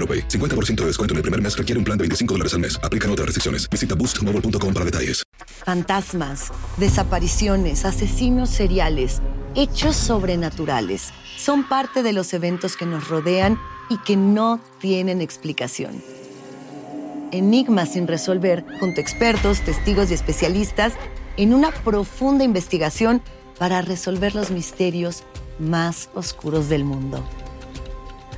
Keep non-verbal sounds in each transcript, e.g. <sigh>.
AroPay. 50% de descuento en el primer mes requiere un plan de 25 dólares al mes. Aplican otras restricciones. Visita boostmobile.com para detalles. Fantasmas, desapariciones, asesinos seriales, hechos sobrenaturales son parte de los eventos que nos rodean y que no tienen explicación. Enigmas sin resolver, junto a expertos, testigos y especialistas, en una profunda investigación para resolver los misterios más oscuros del mundo.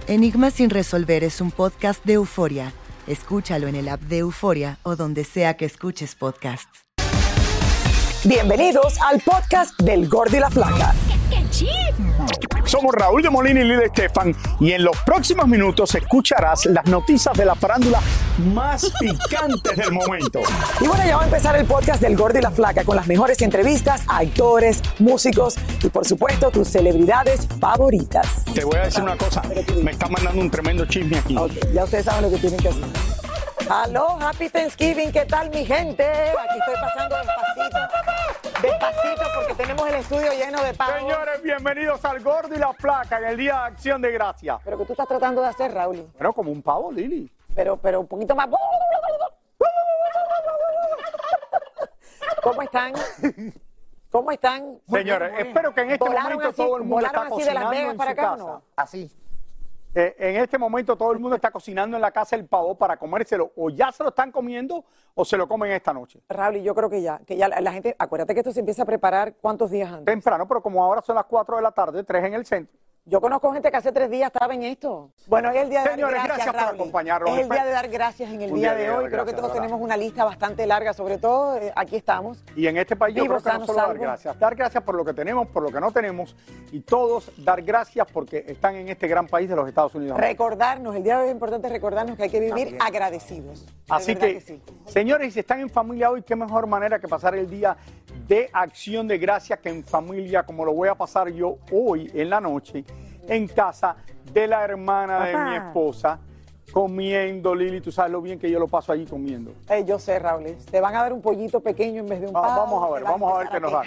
Enigmas sin resolver es un podcast de euforia. Escúchalo en el app de Euforia o donde sea que escuches podcasts. Bienvenidos al podcast del Gordo y la Flaca. Somos Raúl de Molina y Lidia Estefan y en los próximos minutos escucharás las noticias de la farándula más <laughs> picantes del momento. Y bueno, ya va a empezar el podcast del Gordo y la Flaca con las mejores entrevistas a actores, músicos y por supuesto tus celebridades favoritas. Te voy a decir una cosa, me está mandando un tremendo chisme aquí. Ya ustedes saben lo que tienen que hacer. Aló, Happy Thanksgiving, ¿qué tal mi gente? Aquí estoy pasando despacito porque tenemos el estudio lleno de pavos. Señores, bienvenidos al Gordo y la Flaca en el Día de Acción de Gracia. Pero que tú estás tratando de hacer, Raúl. Bueno, como un pavo, Lili. Pero, pero un poquito más. ¿Cómo están? ¿Cómo están? Señores, espero que en este ¿Volaron momento así- todo el mundo volaron está así de Las cocinando Vegas en para su acá o casa. no? Así. Eh, en este momento todo el mundo está cocinando en la casa el pavo para comérselo. O ya se lo están comiendo o se lo comen esta noche. Raúl, y yo creo que ya, que ya la, la gente, acuérdate que esto se empieza a preparar cuántos días antes. Temprano, pero como ahora son las 4 de la tarde, 3 en el centro. Yo conozco gente que hace tres días estaba en esto. Bueno, es el día de Señores, dar gracias, gracias por acompañarnos. Es el día de dar gracias en el Un día día de hoy. Creo que todos ¿verdad? tenemos una lista bastante larga, sobre todo eh, aquí estamos. Y en este país yo creo que no solo dar gracias, dar gracias por lo que tenemos, por lo que no tenemos y todos dar gracias porque están en este gran país de los Estados Unidos. Recordarnos, el día de hoy es importante recordarnos que hay que vivir agradecidos. De Así que, sí. señores, si están en familia hoy, qué mejor manera que pasar el día de acción de gracias que en familia, como lo voy a pasar yo hoy en la noche, en casa de la hermana de mi esposa, comiendo, Lili, tú sabes lo bien que yo lo paso allí comiendo. Eh, yo sé, Raúl, te van a dar un pollito pequeño en vez de un Ah, pavo. vamos a ver, vamos a ver qué nos dan.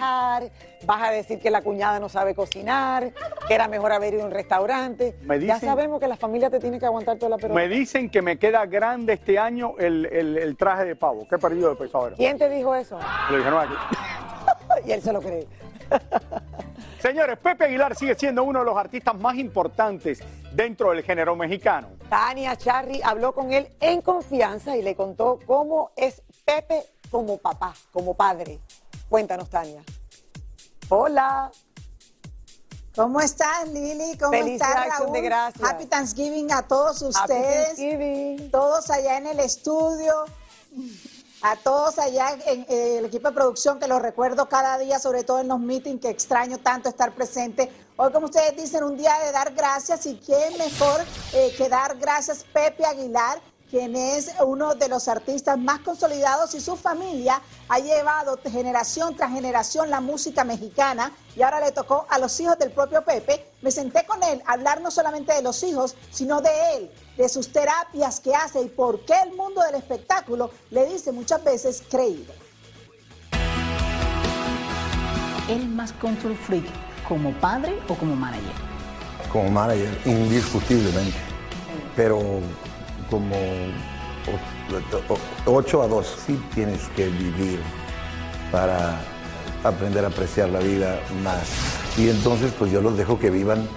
Vas a decir que la cuñada no sabe cocinar, que era mejor haber ido a un restaurante. Me ya dicen- sabemos que la familia te tiene que aguantar toda la pelota. Me dicen que me queda grande este año el, el- el traje de pavo, he perdido de peso ahora. ¿Quién te dijo eso? Lo dijeron aquí. <laughs> y él se lo cree. <laughs> Señores, Pepe Aguilar sigue siendo uno de los artistas más importantes dentro del género mexicano. Tania Charry habló con él en confianza y le contó cómo es Pepe como papá, como padre. Cuéntanos, Tania. Hola. ¿Cómo estás, Lili? ¿Cómo Feliz estás, Raúl? de Gracias. Happy Thanksgiving a todos Happy ustedes. Thanksgiving. Todos allá en el estudio. A todos allá en eh, el equipo de producción que los recuerdo cada día, sobre todo en los meetings, que extraño tanto estar presente. Hoy, como ustedes dicen, un día de dar gracias y quién mejor eh, que dar gracias Pepe Aguilar, quien es uno de los artistas más consolidados y su familia ha llevado generación tras generación la música mexicana y ahora le tocó a los hijos del propio Pepe. Me senté con él a hablar no solamente de los hijos, sino de él, de sus terapias que hace y por qué el mundo del espectáculo le dice muchas veces creído. ¿Eres más control freak como padre o como manager? Como manager, indiscutiblemente. Pero como 8 a 2, sí tienes que vivir para aprender a apreciar la vida más. Y entonces pues yo los dejo que vivan,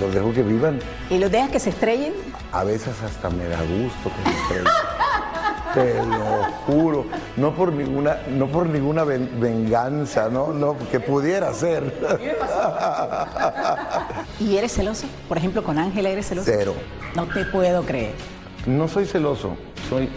los dejo que vivan. ¿Y los dejas que se estrellen? A veces hasta me da gusto que se estrellen. <laughs> Te lo juro, no por ninguna, no por ninguna ven- venganza, no, no, que pudiera ser. <laughs> ¿Y eres celoso? Por ejemplo, con Ángela eres celoso. Cero. No te puedo creer. No soy celoso, soy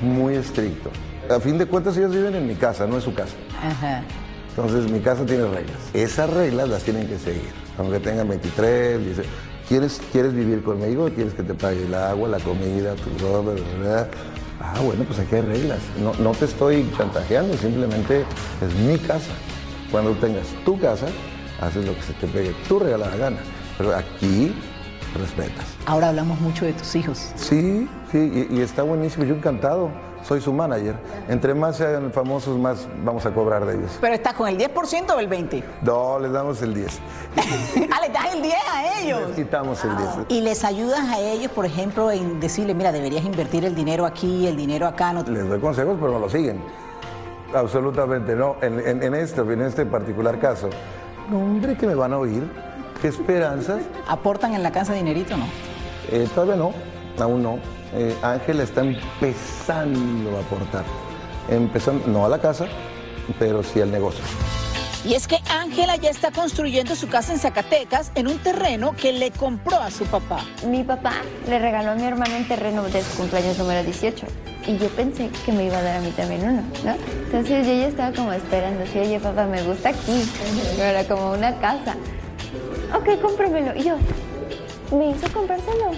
muy estricto. A fin de cuentas ellos viven en mi casa, no en su casa. Ajá. Entonces mi casa tiene reglas. Esas reglas las tienen que seguir. Aunque tengan 23, dice, ¿quieres, ¿quieres vivir conmigo? ¿Quieres que te pague el agua, la comida, tu ropa? Ah, bueno, pues aquí hay reglas. No, no te estoy chantajeando, simplemente es mi casa. Cuando tengas tu casa, haces lo que se te pegue tu regalada gana. Pero aquí respetas. Ahora hablamos mucho de tus hijos. Sí, sí, y, y está buenísimo. Yo encantado. Soy su manager. Entre más sean famosos, más vamos a cobrar de ellos. ¿Pero estás con el 10% o el 20%? No, les damos el 10. <laughs> ah, le das el 10 a ellos. Les quitamos el 10. Y les ayudas a ellos, por ejemplo, en decirle, mira, deberías invertir el dinero aquí, el dinero acá. No... Les doy consejos, pero no lo siguen. Absolutamente no. En, en, en esto, en este particular caso, no, hombre, que me van a oír. ¿Qué esperanzas? ¿Aportan en la casa dinerito o no? Eh, todavía no, aún no. Eh, Ángela está empezando a aportar. Empezando, no a la casa, pero sí al negocio. Y es que Ángela ya está construyendo su casa en Zacatecas en un terreno que le compró a su papá. Mi papá le regaló a mi hermana un terreno de su cumpleaños número 18 y yo pensé que me iba a dar a mí también uno, ¿no? Entonces yo ya estaba como esperando, sí, oye papá, me gusta aquí, pero era como una casa. Ok, cómpramelo. Y yo, me hizo comprárselo.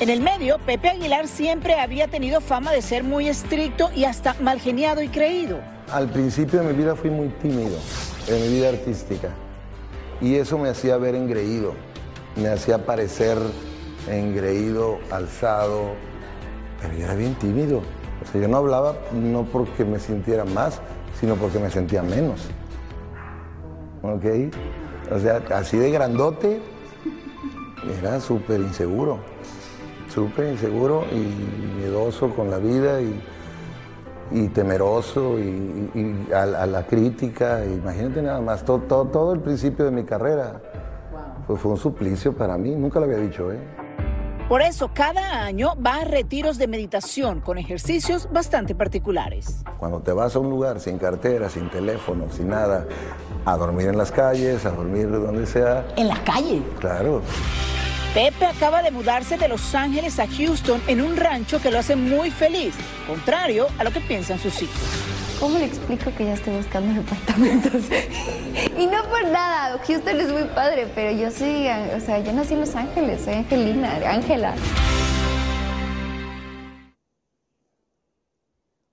En el medio, Pepe Aguilar siempre había tenido fama de ser muy estricto y hasta malgeniado y creído. Al principio de mi vida fui muy tímido, en mi vida artística. Y eso me hacía ver engreído, me hacía parecer engreído, alzado, pero yo era bien tímido. O sea, yo no hablaba no porque me sintiera más, sino porque me sentía menos. ¿Ok? O sea, así de grandote, era súper inseguro, súper inseguro y miedoso con la vida y, y temeroso y, y- y a, a la crítica. Imagínate nada más, todo, todo, todo el principio de mi carrera pues fue un suplicio para mí, nunca lo había dicho, ¿eh? Por eso, cada año va a retiros de meditación con ejercicios bastante particulares. Cuando te vas a un lugar sin cartera, sin teléfono, sin nada, a dormir en las calles, a dormir donde sea, ¿En la calle? claro. Pepe acaba de mudarse de Los Ángeles a Houston en un rancho que lo hace muy feliz, contrario a lo que piensan sus hijos. ¿Cómo le explico que ya estoy buscando departamentos? <laughs> y no por nada, Houston es muy padre, pero yo soy, o sea, yo nací en Los Ángeles, soy Angelina, Ángela.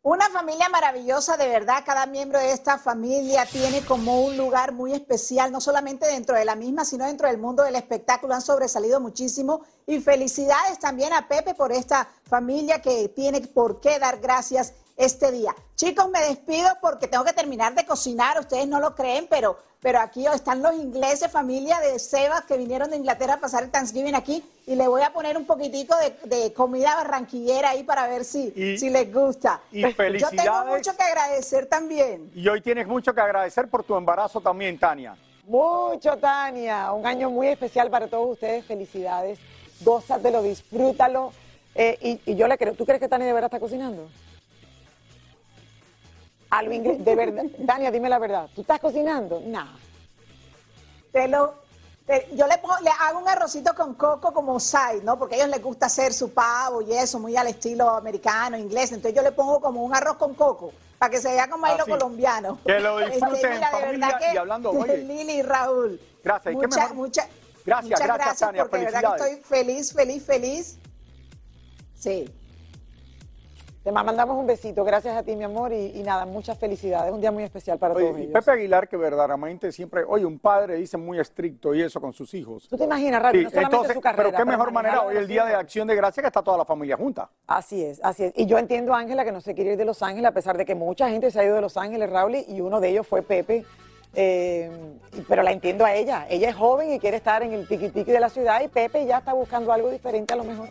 Una familia maravillosa, de verdad. Cada miembro de esta familia tiene como un lugar muy especial, no solamente dentro de la misma, sino dentro del mundo del espectáculo. Han sobresalido muchísimo. Y felicidades también a Pepe por esta familia que tiene por qué dar gracias este día. Chicos, me despido porque tengo que terminar de cocinar. Ustedes no lo creen, pero, pero aquí están los ingleses, familia de Sebas, que vinieron de Inglaterra a pasar el Thanksgiving aquí. Y le voy a poner un poquitico de, de comida barranquillera ahí para ver si, Y- si les gusta. y Yo tengo felicidades. mucho que agradecer también. Y hoy tienes mucho que agradecer por tu embarazo también, Tania. Mucho, Tania. Un año muy especial para todos ustedes. Felicidades. Gózatelo, disfrútalo. Eh, y, y yo le creo. ¿Tú crees que Tania de verdad está cocinando? A lo inglés, de verdad. <laughs> Tania, dime la verdad. ¿Tú estás cocinando? No. Te lo, te- yo le, pongo- le hago un arrocito con coco como side, ¿no? Porque a ellos les gusta hacer su pavo y eso, muy al estilo americano, inglés. Entonces yo le pongo como un arroz con coco, para que se vea como ahí lo Así. colombiano. Que lo disfruten en mira, de verdad que y hablando, <laughs> oye. Lili y Raúl. Gracias, ¿y qué Mucha, mejor? mucha, Gracias, muchas gracias, Tania, porque de verdad que estoy feliz, feliz, feliz. Sí. Te mandamos un besito, gracias a ti, mi amor, y, y nada, muchas felicidades. Un día muy especial para Oye, todos y ellos. Pepe Aguilar, que verdaderamente siempre, oye, un padre dice muy estricto y eso con sus hijos. ¿Tú te imaginas, Rafi? Sí, no solamente entonces, su carrera. pero qué para mejor manera hoy el día de acción de gracia que está toda la familia junta. Así es, así es. Y yo entiendo Ángela que no se quiere ir de Los Ángeles, a pesar de que mucha gente se ha ido de Los Ángeles, Raúl, y uno de ellos fue Pepe. Eh, pero la entiendo a ella. Ella es joven y quiere estar en el tiki tiki de la ciudad y Pepe ya está buscando algo diferente a lo mejor.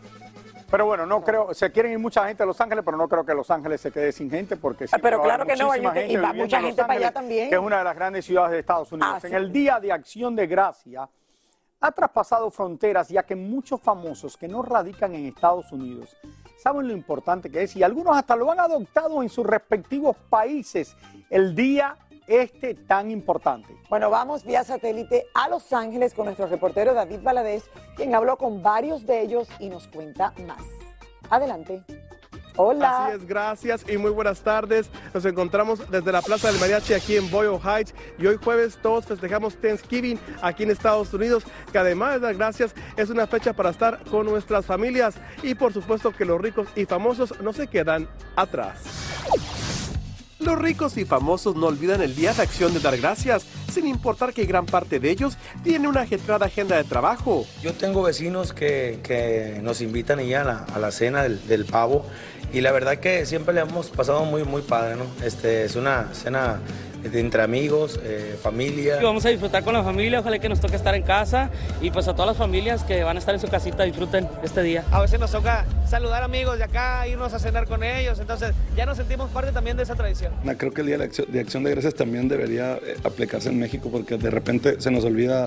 Pero bueno, no creo, se quieren ir mucha gente a Los Ángeles, pero no creo que Los Ángeles se quede sin gente porque sí Ah, pero claro que no, y va mucha gente para allá también. Que es una de las grandes ciudades de Estados Unidos. Ah, en sí. el Día de Acción de Gracia ha traspasado fronteras ya que muchos famosos que no radican en Estados Unidos saben lo importante que es y algunos hasta lo han adoptado en sus respectivos países el día este tan importante. Bueno, vamos vía satélite a Los Ángeles con nuestro reportero David Valadez, quien habló con varios de ellos y nos cuenta más. Adelante. Hola. Así es, gracias y muy buenas tardes. Nos encontramos desde la Plaza del Mariachi aquí en Boyle Heights y hoy jueves todos festejamos Thanksgiving aquí en Estados Unidos, que además de dar gracias es una fecha para estar con nuestras familias y por supuesto que los ricos y famosos no se quedan atrás. Los ricos y famosos no olvidan el Día de Acción de Dar Gracias, sin importar que gran parte de ellos tiene una ajetreada agenda de trabajo. Yo tengo vecinos que, que nos invitan ya a la, cena del, del pavo y la verdad que siempre le hemos pasado muy, muy padre, ¿no? Este, es una cena entre amigos, eh, familia. Y vamos a disfrutar con la familia, ojalá que nos toque estar en casa y pues a todas las familias que van a estar en su casita disfruten este día. A veces nos toca saludar amigos de acá, irnos a cenar con ellos, entonces ya nos sentimos parte también de esa tradición. No, Creo que el Día de Acción de, Acción de Gracias también debería eh, aplicarse en México porque de repente se nos olvida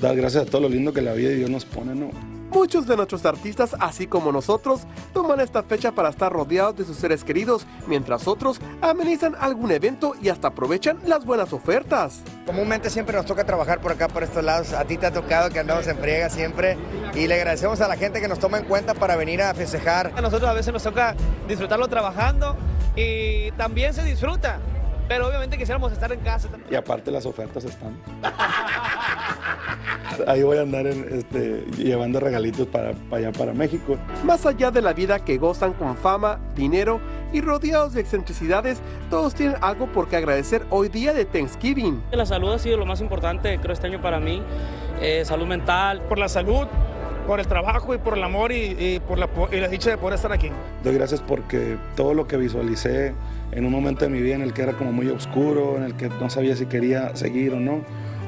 dar gracias a todo lo lindo que la vida y Dios nos pone, ¿no? Muchos de nuestros artistas, así como nosotros, toman esta fecha para estar rodeados de sus seres queridos, mientras otros amenizan algún evento y hasta aprovechan las buenas ofertas. Comúnmente siempre nos toca trabajar por acá, por estos lados. A ti te ha tocado que andamos en friega siempre. Y le agradecemos a la gente que nos toma en cuenta para venir a festejar. A nosotros a veces nos toca disfrutarlo trabajando y también se disfruta, pero obviamente quisiéramos estar en casa. Y aparte las ofertas están. <laughs> Ahí voy a andar en, este, llevando regalitos para, para allá, para México. Más allá de la vida que gozan con fama, dinero y rodeados de excentricidades, todos tienen algo por qué agradecer hoy día de Thanksgiving. La salud ha sido lo más importante, creo, este año para mí. Eh, salud mental. Por la salud, por el trabajo y por el amor y, y por la, y la dicha de poder estar aquí. Doy gracias porque todo lo que visualicé en un momento de mi vida en el que era como muy oscuro, en el que no sabía si quería seguir o no,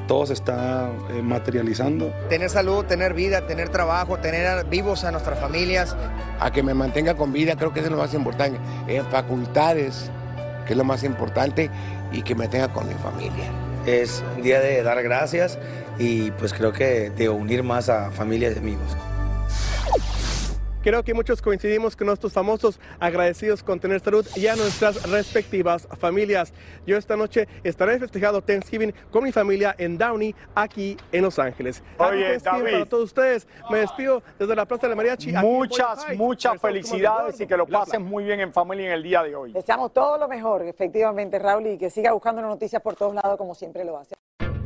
todo se está eh, materializando. Tener salud, tener vida, tener trabajo, tener vivos a nuestras familias. a que me mantenga con vida, creo que eso es lo más importante. En facultades, que es lo más importante, y que me tenga con mi familia. Es un día de dar gracias y pues creo que de unir más a familias y amigos. Creo que muchos coincidimos con nuestros famosos agradecidos con tener salud y a nuestras respectivas familias. Yo esta noche estaré festejando Thanksgiving con mi familia en Downey, aquí en Los Ángeles. Oye, David. para todos ustedes. Me despido desde la Plaza del Mariachi. aquí en Muchas, muchas felicidades y que lo pasen muy bien en familia en el día de hoy. Deseamos todo lo mejor, efectivamente, Raúl, y que siga buscando noticias por todos lados como siempre lo hace.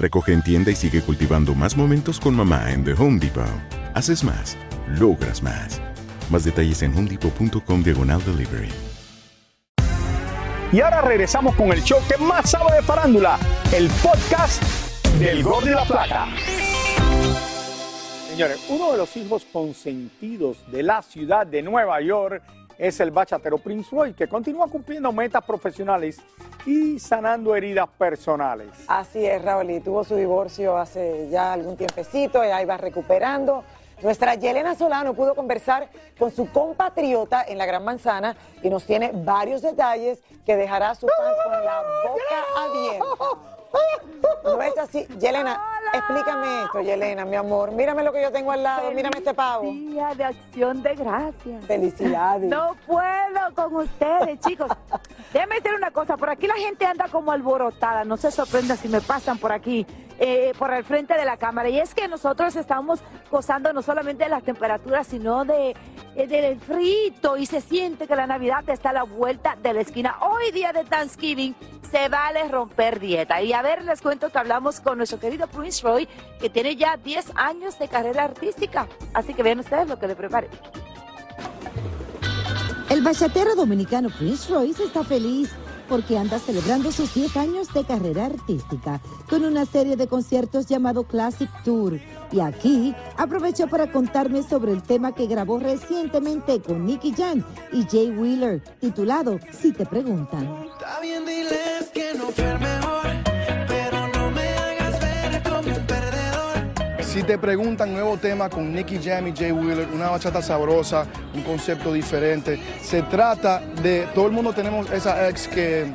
Recoge en tienda y sigue cultivando más momentos con mamá en The Home Depot. Haces más, logras más. Más detalles en homedepot.com diagonal delivery. Y ahora regresamos con el show que más sabe de farándula, el podcast del Gol de la Plata. Señores, uno de los hijos consentidos de la ciudad de Nueva York es el bachatero Prince Roy, que continúa cumpliendo metas profesionales y sanando heridas personales. Así es, Raúl, y tuvo su divorcio hace ya algún tiempecito, y ahí va recuperando. Nuestra Yelena Solano pudo conversar con su compatriota en la Gran Manzana y nos tiene varios detalles que dejará a sus fans con la boca abierta. No es así. Yelena, explícame esto, Yelena, mi amor. Mírame lo que yo tengo al lado, mírame este pavo. Día de acción de gracias. Felicidades. No puedo con ustedes, chicos. <laughs> Déjenme decir una cosa, por aquí la gente anda como alborotada, no se sorprenda si me pasan por aquí, eh, por el frente de la cámara. Y es que nosotros estamos gozando no solamente de las temperaturas, sino de, eh, del frito y se siente que la Navidad está a la vuelta de la esquina. Hoy día de Thanksgiving se vale romper dieta. Y a ver, les cuento que hablamos con nuestro querido Roy, que tiene ya 10 años de carrera artística. Así que vean ustedes lo que le preparé. El bachatero dominicano Prince Royce está feliz porque anda celebrando sus 10 años de carrera artística con una serie de conciertos llamado Classic Tour. Y aquí aprovechó para contarme sobre el tema que grabó recientemente con Nicky Jam y Jay Wheeler, titulado Si te preguntan. Está bien, diles que no Si te preguntan nuevo tema con Nicky Jam y Jay Wheeler, una bachata sabrosa, un concepto diferente. Se trata de, todo el mundo tenemos esa ex que...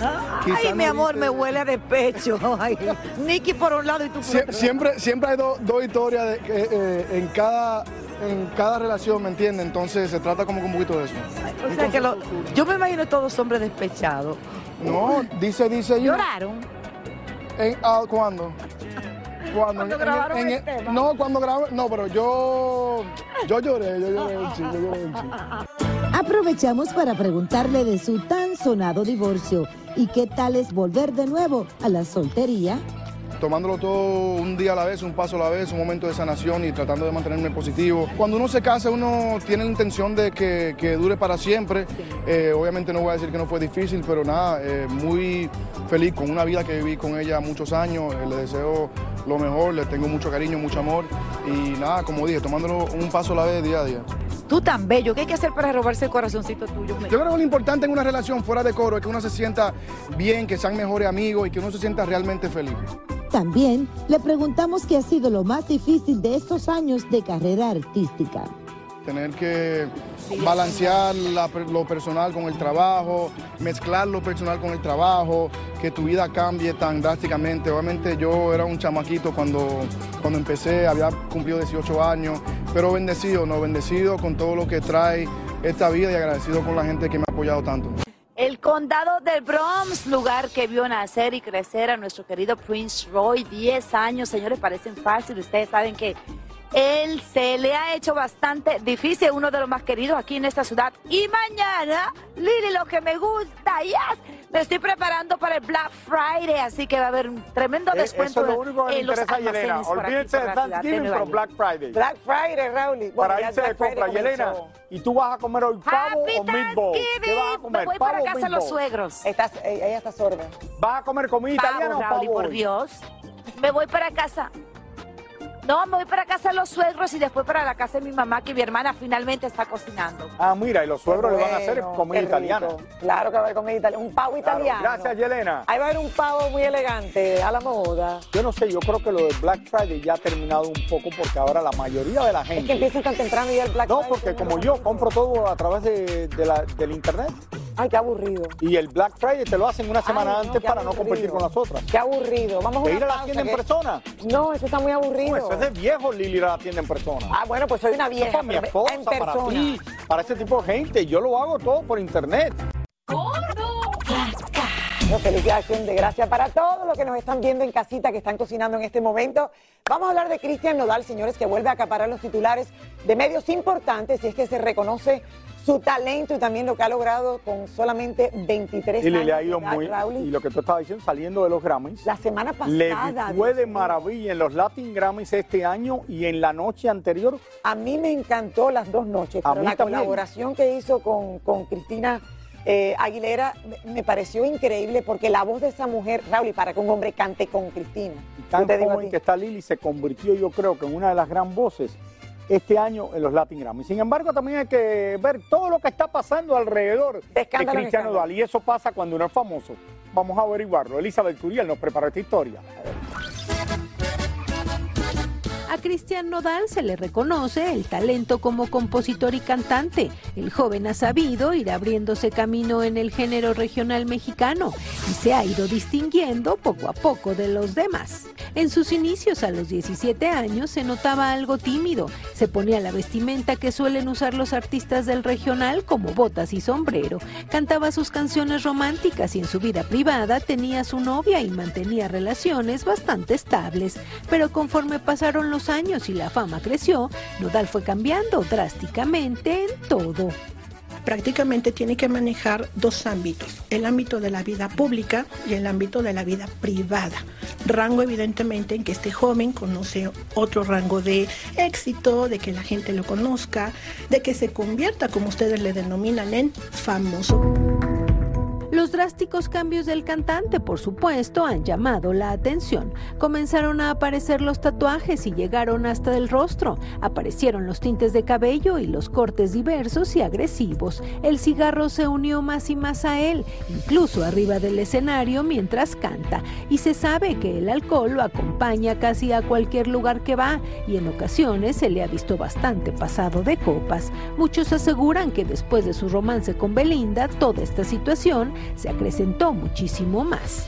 Ay, no mi amor, dice- me huele a despecho. <laughs> Ay, Nicky por un lado y tú por Sie- otro. siempre, siempre hay do- dos historias de que, eh, en, cada, en cada relación, ¿me entiendes? Entonces se trata como un poquito de eso. O sea que lo- yo me imagino todos hombres despechados. No, dice, dice... ¿Lloraron? En, ah, ¿Cuándo? Cuando En- grabaron en- el tema. No, cuando grabé, no, pero yo, yo lloré, yo lloré un chico, yo lloré un chico. Aprovechamos para preguntarle de su tan sonado divorcio y qué tal es volver de nuevo a la soltería. Tomándolo todo un día a la vez, un paso a la vez, un momento de sanación y tratando de mantenerme positivo. Cuando uno se casa, uno tiene la intención de que, que dure para siempre. Eh, obviamente no voy a decir que no fue difícil, pero nada, eh, muy feliz con una vida que viví con ella muchos años. Eh, le deseo lo mejor, le tengo mucho cariño, mucho amor. Y nada, como dije, tomándolo un paso a la vez, día a día. Tú tan bello, ¿qué hay que hacer para robarse el corazoncito tuyo? Yo creo que lo importante en una relación fuera de coro es que uno se sienta bien, que sean mejores amigos y que uno se sienta realmente feliz. También le preguntamos qué ha sido lo más difícil de estos años de carrera artística. Tener que balancear lo personal con el trabajo, mezclar lo personal con el trabajo, que tu vida cambie tan drásticamente. Obviamente yo era un chamaquito cuando, cuando empecé, había cumplido 18 años, pero bendecido, no bendecido con todo lo que trae esta vida y agradecido con la gente que me ha apoyado tanto. El condado del Bronx, lugar que vio nacer y crecer a nuestro querido Prince Roy, 10 años, señores, parecen fáciles. Ustedes saben que él se le ha hecho bastante difícil, uno de los más queridos aquí en esta ciudad. Y mañana, Lili, lo que me gusta, yes, me estoy preparando para el Black Friday, así que va a haber un tremendo Eh, descuento Eso es lo único que le en los interesa a Yelena. Olvídense de Thanksgiving, pero. Black Friday. Black Friday, Raúl. Bueno, Para irse de compra, Yelena. ¿Y tú vas a comer hoy pavo o meatballs? ¿Qué vas a comer? Me voy ¿Pavo para casa de los suegros. Estás, eh, ella está sorda. ¿Vas a comer comida italiana o pavo por? Dios. Me voy para casa. No, me voy para casa de los suegros y después para la casa de mi mamá, que mi hermana finalmente está cocinando. Ah, mira, y los suegros le van a hacer Bueno, comida italiana. Claro que va a haber comida italiana. Un pavo Claro, italiano. Gracias, Yelena. Ahí va a haber un pavo muy elegante, a la moda. Yo no sé, yo creo que lo de Black Friday ya ha terminado un poco porque ahora la mayoría de la gente... Es que empiezan tan temprano ya el Black No, Friday. porque que uno como no- yo compro todo a través de, de la- del internet, Ay, qué aburrido. Y el Black Friday te lo hacen una semana Ay, no, antes para no competir con las otras. Qué aburrido. Vamos a ¿De una ir a la pausa, tienda en persona? No, eso está muy aburrido. No, eso es de viejo, Lili, ir a la tienda en persona. Ah, bueno, pues soy una Eso es vieja. para mi esposa, en para ti, para ese tipo de gente. Yo lo hago todo por internet. Bueno, feliz día de acción de gracias para todos los que nos están viendo en casita, que están cocinando en este momento. Vamos a hablar de Cristian Nodal, señores, que vuelve a acaparar los titulares de medios importantes y es que se reconoce su talento y también lo que ha logrado con solamente 23 Y años. le, le ha ido muy. Y lo que tú estabas diciendo, saliendo de los Grammys. La semana Le pasada. fue Dios de maravilla en los Latin Grammys este año y en la noche anterior. A mí me encantó las dos noches, A pero mí la también. colaboración que hizo con, con Cristina eh, Aguilera me, pareció increíble porque la voz de esa mujer, Raúl, y para que un hombre cante con Cristina. Tan digo a joven que está Lili se convirtió, yo creo, que en una de las gran voces este año en los Latin Grammys. Sin embargo, también hay que ver todo lo que está pasando alrededor de, Cristiano. Nodal. Y eso pasa cuando uno es famoso. Vamos a averiguarlo. Elizabeth Curiel nos preparó esta historia. A Cristian Nodal se le reconoce el talento como compositor y cantante. El joven ha sabido ir abriéndose camino en el género regional mexicano y se ha ido distinguiendo poco a poco de los demás. En sus inicios a los 17 años se notaba algo tímido. Se ponía la vestimenta que suelen usar los artistas del regional como botas y sombrero. Cantaba sus canciones románticas y en su vida privada tenía su novia y mantenía relaciones bastante estables. Pero conforme pasaron los años y la fama creció, Nodal fue cambiando drásticamente en todo. prácticamente tiene que manejar dos ámbitos, el ámbito de la vida pública y el ámbito de la vida privada. Rango evidentemente en que este joven conoce otro rango de éxito, de que la gente lo conozca, de que se convierta, como ustedes le denominan, en famoso. Los drásticos cambios del cantante, por supuesto, han llamado la atención. Comenzaron a aparecer los tatuajes y llegaron hasta el rostro. Aparecieron los tintes de cabello y los cortes diversos y agresivos. El cigarro se unió más y más a él, incluso arriba del escenario mientras canta. Y se sabe que el alcohol lo acompaña casi a cualquier lugar que va y en ocasiones se le ha visto bastante pasado de copas. Muchos aseguran que después de su romance con Belinda, toda esta situación se acrecentó muchísimo más.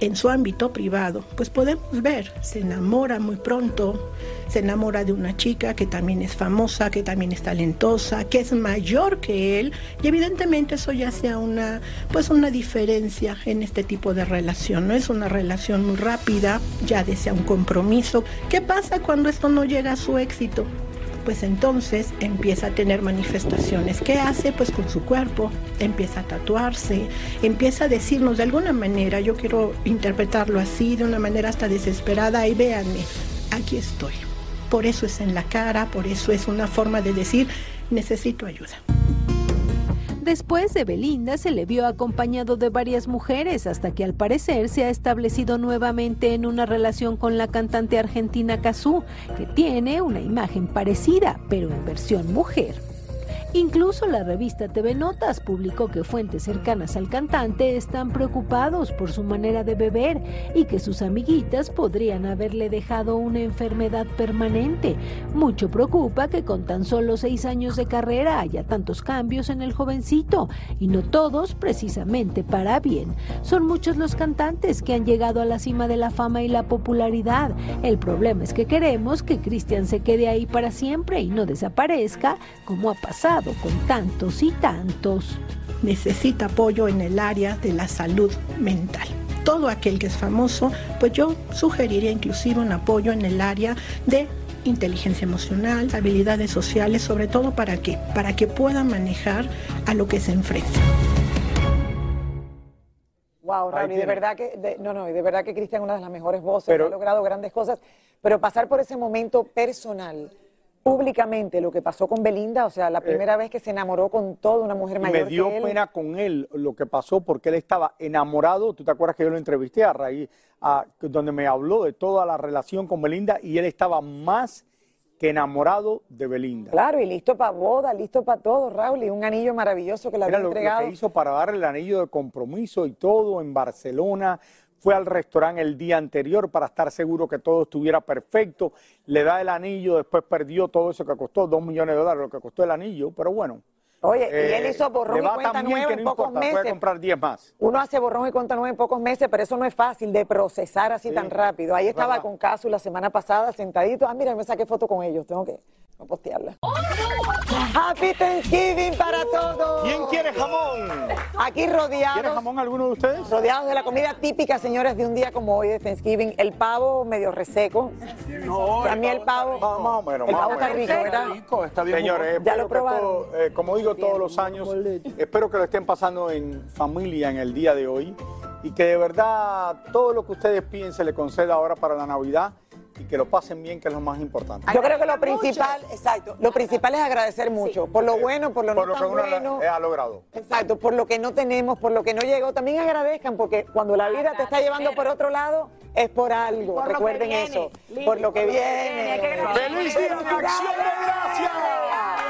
En su ámbito privado, pues podemos ver, se enamora muy pronto, se enamora de una chica que también es famosa, que también es talentosa, que es mayor que él, y evidentemente eso ya sea una, pues una diferencia en este tipo de relación. No es una relación muy rápida, ya desea un compromiso. ¿Qué pasa cuando esto no llega a su éxito? Pues entonces empieza a tener manifestaciones. ¿Qué hace? Pues con su cuerpo, empieza a tatuarse, empieza a decirnos de alguna manera, yo quiero interpretarlo así, de una manera hasta desesperada, y véanme, aquí estoy. Por eso es en la cara, por eso es una forma de decir, necesito ayuda. Después de Belinda se le vio acompañado de varias mujeres hasta que al parecer se ha establecido nuevamente en una relación con la cantante argentina Cazú, que tiene una imagen parecida, pero en versión mujer. Incluso la revista TV Notas publicó que fuentes cercanas al cantante están preocupados por su manera de beber y que sus amiguitas podrían haberle dejado una enfermedad permanente. Mucho preocupa que con tan solo seis años de carrera haya tantos cambios en el jovencito y no todos precisamente para bien. Son muchos los cantantes que han llegado a la cima de la fama y la popularidad. El problema es que queremos que Cristian se quede ahí para siempre y no desaparezca como ha pasado con tantos y tantos. Necesita apoyo en el área de la salud mental. Todo aquel que es famoso, pues yo sugeriría inclusive un apoyo en el área de inteligencia emocional, habilidades sociales, sobre todo para qué? Para que pueda manejar a lo que se enfrenta. Wow, Raúl, y de verdad que, de- no, no, y de verdad que Cristian es una de las mejores voces, Pero- ha logrado grandes cosas, pero pasar por ese momento personal, públicamente, lo que pasó con Belinda, o sea, la primera vez que se enamoró con toda una mujer Eh, mayor me dio que él. pena con él lo que pasó porque él estaba enamorado. ¿Tú te acuerdas que yo lo entrevisté a raíz, a- donde me habló de toda la relación con Belinda y él estaba más que enamorado de Belinda? Claro, y listo para boda, listo para todo, Raúl, y un anillo maravilloso que le había lo, lo entregado. que hizo para darle el anillo de compromiso y todo en Barcelona. Fue al restaurante el día anterior para estar seguro que todo estuviera perfecto. Le da el anillo, después perdió todo eso que costó, dos millones de dólares, lo que costó el anillo. Pero bueno, Oye, y él hizo borrón y cuenta bien nueva que en no pocos importa, puede meses. comprar 10 más. Uno hace borrón y cuenta nueva en pocos meses, pero eso no es fácil de procesar así tan rápido. Ahí estaba verdad. con Casu la semana pasada sentadito. Ah, mira, me saqué foto con ellos. Tengo que postearla. Happy Thanksgiving para todos. ¿Quién quiere jamón? Aquí rodeados. ¿Quiere jamón alguno de ustedes? Rodeados de la comida típica, señores, de un día como hoy de Thanksgiving. El pavo medio reseco. a mí el pavo. Más o menos, el pavo está rico, ¿verdad? Señores, ya lo probaron. eh, como digo todos los años, espero que lo estén pasando en familia en el día de hoy y que de verdad todo lo que ustedes piensen le conceda ahora para la Navidad y que lo pasen bien, que es lo más importante. Yo creo que lo principal, exacto, lo principal es agradecer mucho por lo bueno, por lo Por no lo que uno bueno. ha logrado. Exacto, por lo que no tenemos, por lo que no llegó, también agradezcan, porque cuando la vida te está llevando por otro lado, es por algo. Por Recuerden viene, eso, Lili, por lo que por lo que viene. ¡Feliz Día de Acción de Gracias!